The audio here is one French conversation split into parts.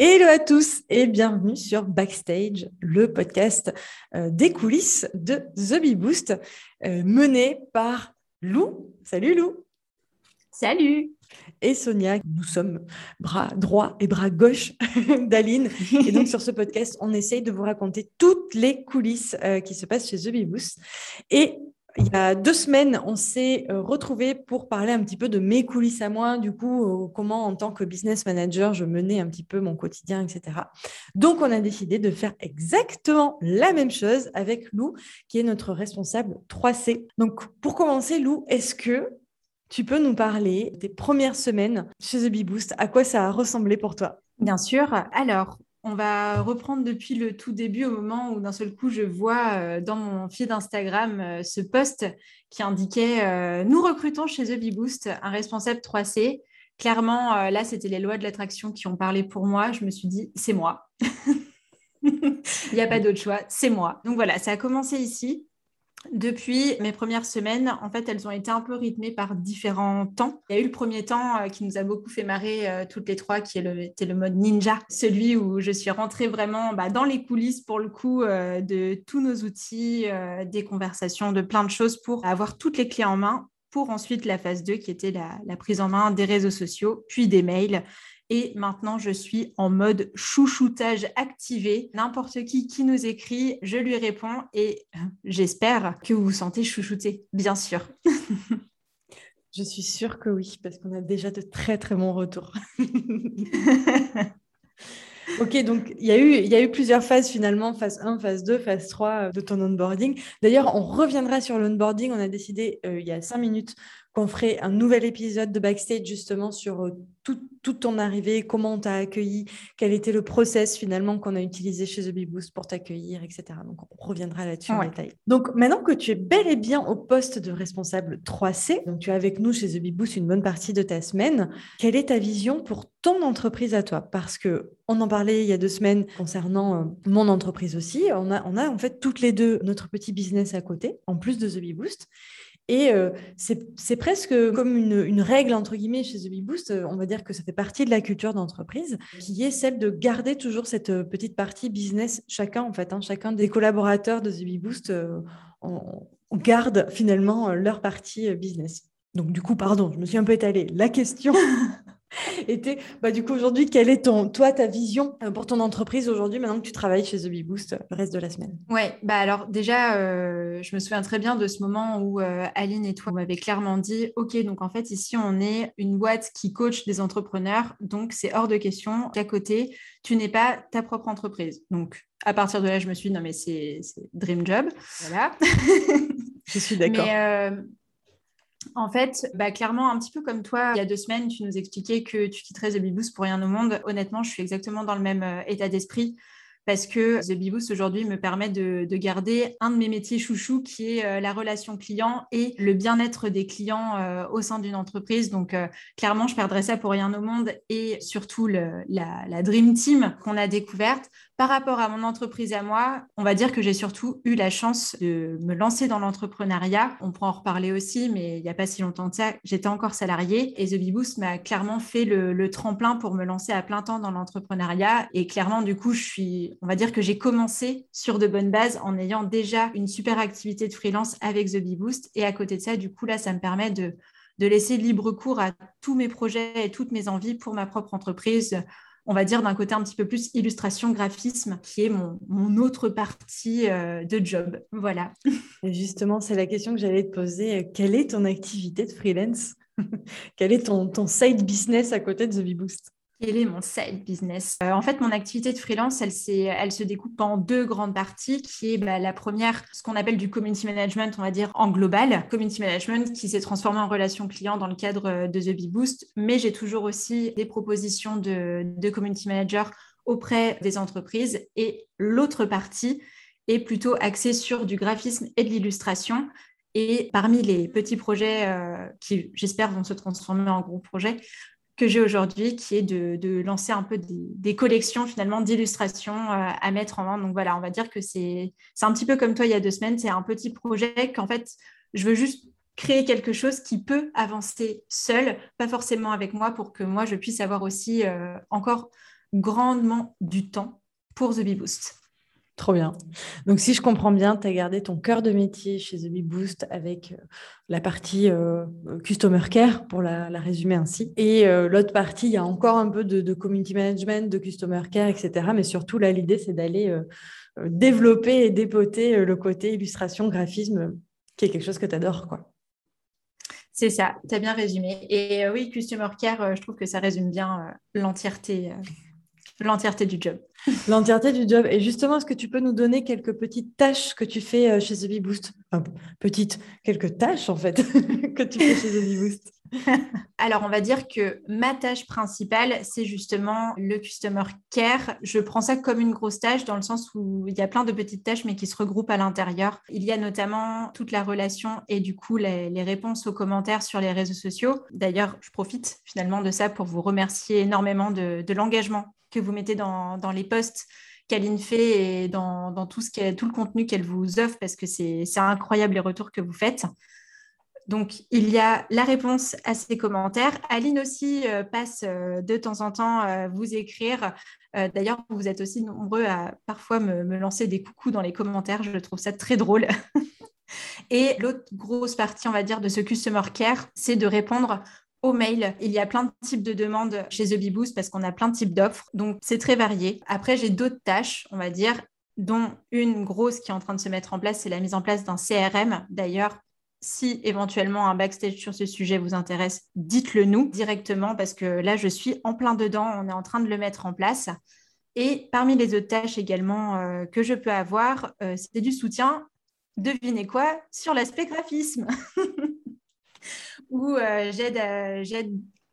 Hello à tous et bienvenue sur Backstage, le podcast euh, des coulisses de The Bee Boost, euh, mené par Lou. Salut Lou. Salut. Et Sonia, nous sommes bras droit et bras gauche d'Aline. Et donc sur ce podcast, on essaye de vous raconter toutes les coulisses euh, qui se passent chez The Bee Boost. Et il y a deux semaines, on s'est euh, retrouvés pour parler un petit peu de mes coulisses à moi, du coup, euh, comment en tant que business manager, je menais un petit peu mon quotidien, etc. Donc, on a décidé de faire exactement la même chose avec Lou, qui est notre responsable 3C. Donc, pour commencer, Lou, est-ce que tu peux nous parler des premières semaines chez The Bee Boost? À quoi ça a ressemblé pour toi? Bien sûr. Alors, on va reprendre depuis le tout début au moment où d'un seul coup je vois euh, dans mon feed Instagram euh, ce post qui indiquait euh, nous recrutons chez The un responsable 3C. Clairement, là, c'était les lois de l'attraction qui ont parlé pour moi. Je me suis dit, c'est moi. Il n'y a pas d'autre choix, c'est moi. Donc voilà, ça a commencé ici. Depuis mes premières semaines, en fait, elles ont été un peu rythmées par différents temps. Il y a eu le premier temps euh, qui nous a beaucoup fait marrer euh, toutes les trois, qui était le mode ninja, celui où je suis rentrée vraiment bah, dans les coulisses pour le coup euh, de tous nos outils, des conversations, de plein de choses pour avoir toutes les clés en main pour ensuite la phase 2 qui était la prise en main des réseaux sociaux, puis des mails et maintenant, je suis en mode chouchoutage activé. N'importe qui qui nous écrit, je lui réponds et euh, j'espère que vous vous sentez chouchouté, bien sûr. je suis sûre que oui, parce qu'on a déjà de très très bons retours. Ok, donc il y, a eu, il y a eu plusieurs phases finalement, phase 1, phase 2, phase 3 euh, de ton onboarding. D'ailleurs, on reviendra sur l'onboarding. On a décidé euh, il y a cinq minutes qu'on ferait un nouvel épisode de backstage justement sur euh, toute ton arrivée, comment on t'a accueilli, quel était le process finalement qu'on a utilisé chez The Bee Boost pour t'accueillir, etc. Donc on reviendra là-dessus en détail. Donc maintenant que tu es bel et bien au poste de responsable 3C, donc tu es avec nous chez The Bee Boost une bonne partie de ta semaine, quelle est ta vision pour ton entreprise à toi? Parce que on en parlait il y a deux semaines concernant euh, mon entreprise aussi. On a, on a en fait toutes les deux notre petit business à côté, en plus de The Bee Boost. Et euh, c'est presque comme une, règle, entre guillemets, chez The Bee Boost, euh, on va dire que ça fait partie de la culture d'entreprise, qui est celle de garder toujours cette euh, petite partie business, chacun en fait, hein, chacun des collaborateurs de The Bee Boost, on, garde finalement leur partie business. Donc du coup, pardon, je me suis un peu étalée. La question était, bah, du coup, aujourd'hui, quelle est ton, toi, ta vision euh, pour ton entreprise aujourd'hui, maintenant que tu travailles chez The Bee Boost euh, le reste de la semaine? Ouais, bah alors déjà, euh, je me souviens très bien de ce moment où Aline et toi m'avez clairement dit, OK, donc en fait, ici, on est une boîte qui coach des entrepreneurs, donc c'est hors de question qu'à côté, tu n'es pas ta propre entreprise. Donc, à partir de là, je me suis dit, non, mais c'est dream job. Voilà. je suis d'accord. Mais en fait, bah, clairement, un petit peu comme toi, il y a deux semaines, tu nous expliquais que tu quitterais The Beboost pour rien au monde. Honnêtement, je suis exactement dans le même euh, état d'esprit parce que The Beboost aujourd'hui me permet de, garder un de mes métiers chouchou qui est euh, la relation client et le bien-être des clients euh, au sein d'une entreprise. Donc, clairement, je perdrais ça pour rien au monde et surtout la, la Dream Team qu'on a découverte par rapport à mon entreprise à moi, on va dire que j'ai surtout eu la chance de me lancer dans l'entrepreneuriat. On pourra en reparler aussi, mais il n'y a pas si longtemps que ça, j'étais encore salariée et The Bee Boost m'a clairement fait le, tremplin pour me lancer à plein temps dans l'entrepreneuriat. Et clairement, du coup, je suis, on va dire que j'ai commencé sur de bonnes bases en ayant déjà une super activité de freelance avec The Bee Boost. Et à côté de ça, du coup, là, ça me permet de laisser libre cours à tous mes projets et toutes mes envies pour ma propre entreprise on va dire, d'un côté un petit peu plus illustration, graphisme, qui est mon, autre partie euh, de job. Voilà. justement, c'est la question que j'allais te poser. Quelle est ton activité de freelance? Quel est ton, ton side business à côté de The Bee Boost quel est mon side business euh, En fait, mon activité de freelance, elle, se découpe en deux grandes parties, qui est bah, la première, ce qu'on appelle du community management, on va dire en global. Community management qui s'est transformé en relation client dans le cadre euh, de The Bee Boost, mais j'ai toujours aussi des propositions de, de community manager auprès des entreprises. Et l'autre partie est plutôt axée sur du graphisme et de l'illustration. Et parmi les petits projets euh, qui, j'espère, vont se transformer en gros projets, que j'ai aujourd'hui, qui est de, lancer un peu des, collections finalement d'illustrations euh, à mettre en vente. Donc voilà, on va dire que c'est un petit peu comme toi il y a deux semaines, c'est un petit projet qu'en fait, je veux juste créer quelque chose qui peut avancer seul, pas forcément avec moi, pour que moi, je puisse avoir aussi euh, encore grandement du temps pour The Bee Boost. Trop bien. Donc, si je comprends bien, tu as gardé ton cœur de métier chez The Bee Boost avec euh, la partie euh, Customer Care, pour la, résumer ainsi. Et euh, l'autre partie, il y a encore un peu de, Community Management, de Customer Care, etc. Mais surtout, là, l'idée, c'est d'aller développer et dépoter le côté illustration, graphisme, qui est quelque chose que tu adores. C'est ça, tu as bien résumé. Et oui, Customer Care, je trouve que ça résume bien l'entièreté l'entièreté du job. L'entièreté du job. Et justement, est-ce que tu peux nous donner quelques petites tâches que tu fais euh, chez The Bee Boost? Petites, quelques tâches en fait que tu fais chez The Bee Boost? Alors, on va dire que ma tâche principale, c'est justement le customer care. Je prends ça comme une grosse tâche dans le sens où il y a plein de petites tâches, mais qui se regroupent à l'intérieur. Il y a notamment toute la relation et du coup les, réponses aux commentaires sur les réseaux sociaux. D'ailleurs, je profite finalement de ça pour vous remercier énormément de, l'engagement que vous mettez dans, dans les posts qu'Aline fait et dans, dans tout, ce tout le contenu qu'elle vous offre parce que c'est incroyable les retours que vous faites. Donc, il y a la réponse à ces commentaires. Aline aussi euh, passe euh, de temps en temps euh, vous écrire. D'ailleurs, vous êtes aussi nombreux à parfois me, me, lancer des coucous dans les commentaires. Je trouve ça très drôle. Et l'autre grosse partie, on va dire, de ce Customer Care, c'est de répondre aux mails. Il y a plein de types de demandes chez The Bee Boost parce qu'on a plein de types d'offres. Donc, c'est très varié. Après, j'ai d'autres tâches, on va dire, dont une grosse qui est en train de se mettre en place, c'est la mise en place d'un CRM. D'ailleurs, si éventuellement un backstage sur ce sujet vous intéresse, dites-le nous directement parce que là, je suis en plein dedans. On est en train de le mettre en place. Et parmi les autres tâches également euh, que je peux avoir, euh, c'est du soutien, devinez quoi, sur l'aspect graphisme. Où euh, j'aide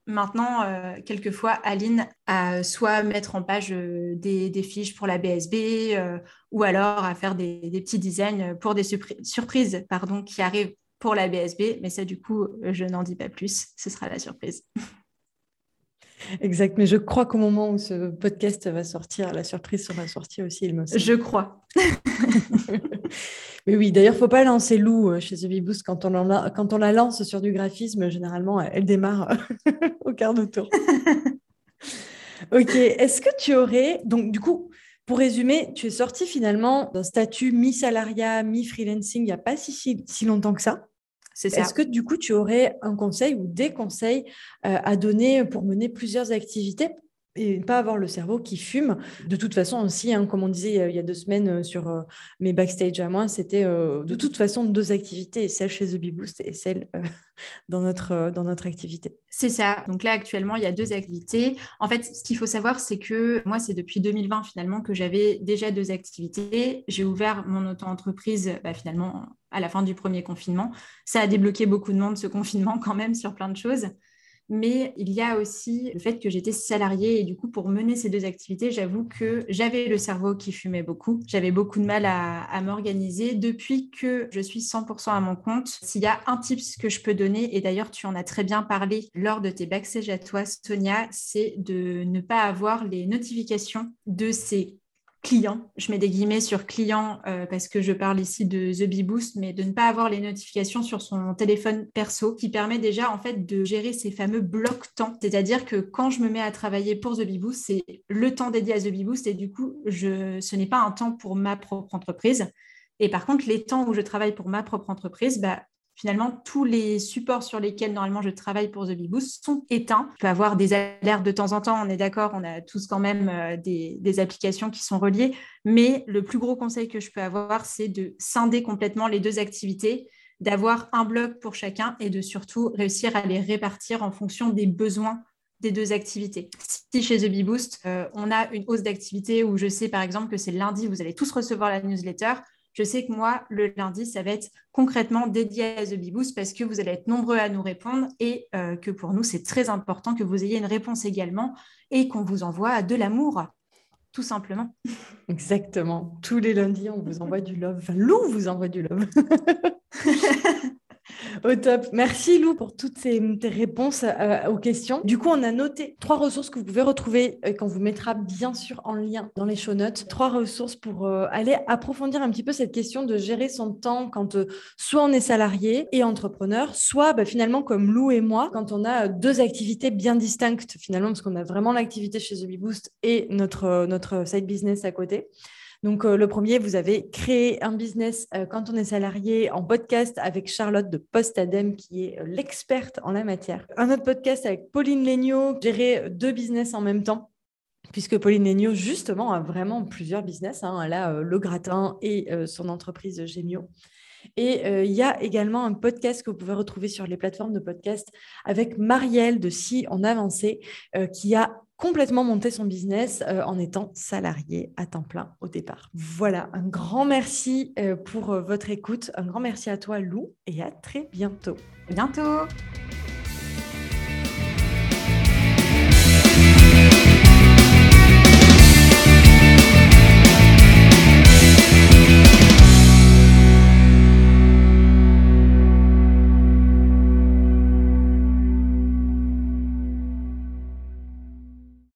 maintenant quelquefois Aline à soit mettre en page des, fiches pour la BSB ou alors à faire des, petits designs pour des surprises pardon, qui arrivent pour la BSB, mais ça, du coup, je n'en dis pas plus. Ce sera la surprise. Exact, mais je crois qu'au moment où ce podcast va sortir, la surprise sera sortie aussi, il me semble. Je crois. mais oui, d'ailleurs, il ne faut pas lancer Lou euh, chez The Boost. Quand on, a, quand on la lance sur du graphisme, généralement, elle démarre au quart de tour. ok, est-ce que tu aurais, donc du coup, pour résumer, tu es sorti finalement d'un statut mi-salariat, mi-freelancing il n'y a pas si, si, longtemps que ça. Est-ce que du coup, tu aurais un conseil ou des conseils euh, à donner pour mener plusieurs activités? Et pas avoir le cerveau qui fume. De toute façon aussi, hein, comme on disait euh, il y a deux semaines euh, sur euh, mes backstage à moi, c'était de toute façon deux activités, celle chez The Bee Boost et celle dans, notre, dans notre activité. C'est ça. Donc là, actuellement, il y a deux activités. En fait, ce qu'il faut savoir, c'est que moi, c'est depuis 2020 finalement que j'avais déjà deux activités. J'ai ouvert mon auto-entreprise bah, finalement à la fin du premier confinement. Ça a débloqué beaucoup de monde, ce confinement, quand même, sur plein de choses. Mais il y a aussi le fait que j'étais salariée et du coup, pour mener ces deux activités, j'avoue que j'avais le cerveau qui fumait beaucoup. J'avais beaucoup de mal à, m'organiser. Depuis que je suis 100% à mon compte, s'il y a un tips que je peux donner, et d'ailleurs, tu en as très bien parlé lors de tes backstage à toi, Sonia, c'est de ne pas avoir les notifications de ces client. Je mets des guillemets sur client euh, parce que je parle ici de The Bee mais de ne pas avoir les notifications sur son téléphone perso qui permet déjà en fait de gérer ces fameux blocs temps. C'est-à-dire que quand je me mets à travailler pour The Bee c'est le temps dédié à The Bee et du coup, ce n'est pas un temps pour ma propre entreprise. Et par contre, les temps où je travaille pour ma propre entreprise, bah, finalement, tous les supports sur lesquels normalement je travaille pour The Bee Boost sont éteints. Je peux avoir des alertes de temps en temps, on est d'accord, on a tous quand même euh, des, des, applications qui sont reliées, mais le plus gros conseil que je peux avoir, c'est de scinder complètement les deux activités, d'avoir un bloc pour chacun et de surtout réussir à les répartir en fonction des besoins des deux activités. Si chez The Bee Boost, euh, on a une hausse d'activité où je sais par exemple que c'est lundi, vous allez tous recevoir la newsletter, je sais que moi, le lundi, ça va être concrètement dédié à The Bee Boost parce que vous allez être nombreux à nous répondre et euh, que pour nous, c'est très important que vous ayez une réponse également et qu'on vous envoie de l'amour, tout simplement. Exactement. Tous les lundis, on vous envoie du love. Enfin, Lou vous envoie du love. Au top. Merci Lou pour toutes ces, tes réponses euh, aux questions. Du coup, on a noté trois ressources que vous pouvez retrouver et euh, qu'on vous mettra bien sûr en lien dans les show notes. Trois ressources pour euh, aller approfondir un petit peu cette question de gérer son temps quand soit on est salarié et entrepreneur, soit bah, finalement comme Lou et moi, quand on a deux activités bien distinctes finalement, parce qu'on a vraiment l'activité chez The Bee et notre, notre side business à côté. Donc, euh, le premier, vous avez créé un business euh, quand on est salarié en podcast avec Charlotte de Postadem, qui est euh, l'experte en la matière. Un autre podcast avec Pauline Legnaud, gérer deux business en même temps puisque Pauline Legnaud, justement, a vraiment plusieurs business. Hein. Elle a le gratin et son entreprise Gémio. Et il y a également un podcast que vous pouvez retrouver sur les plateformes de podcast avec Marielle de Si on avançait, qui a complètement monter son business euh, en étant salarié à temps plein au départ. Voilà, un grand merci euh, pour euh, votre écoute, un grand merci à toi Lou et à très bientôt. bientôt.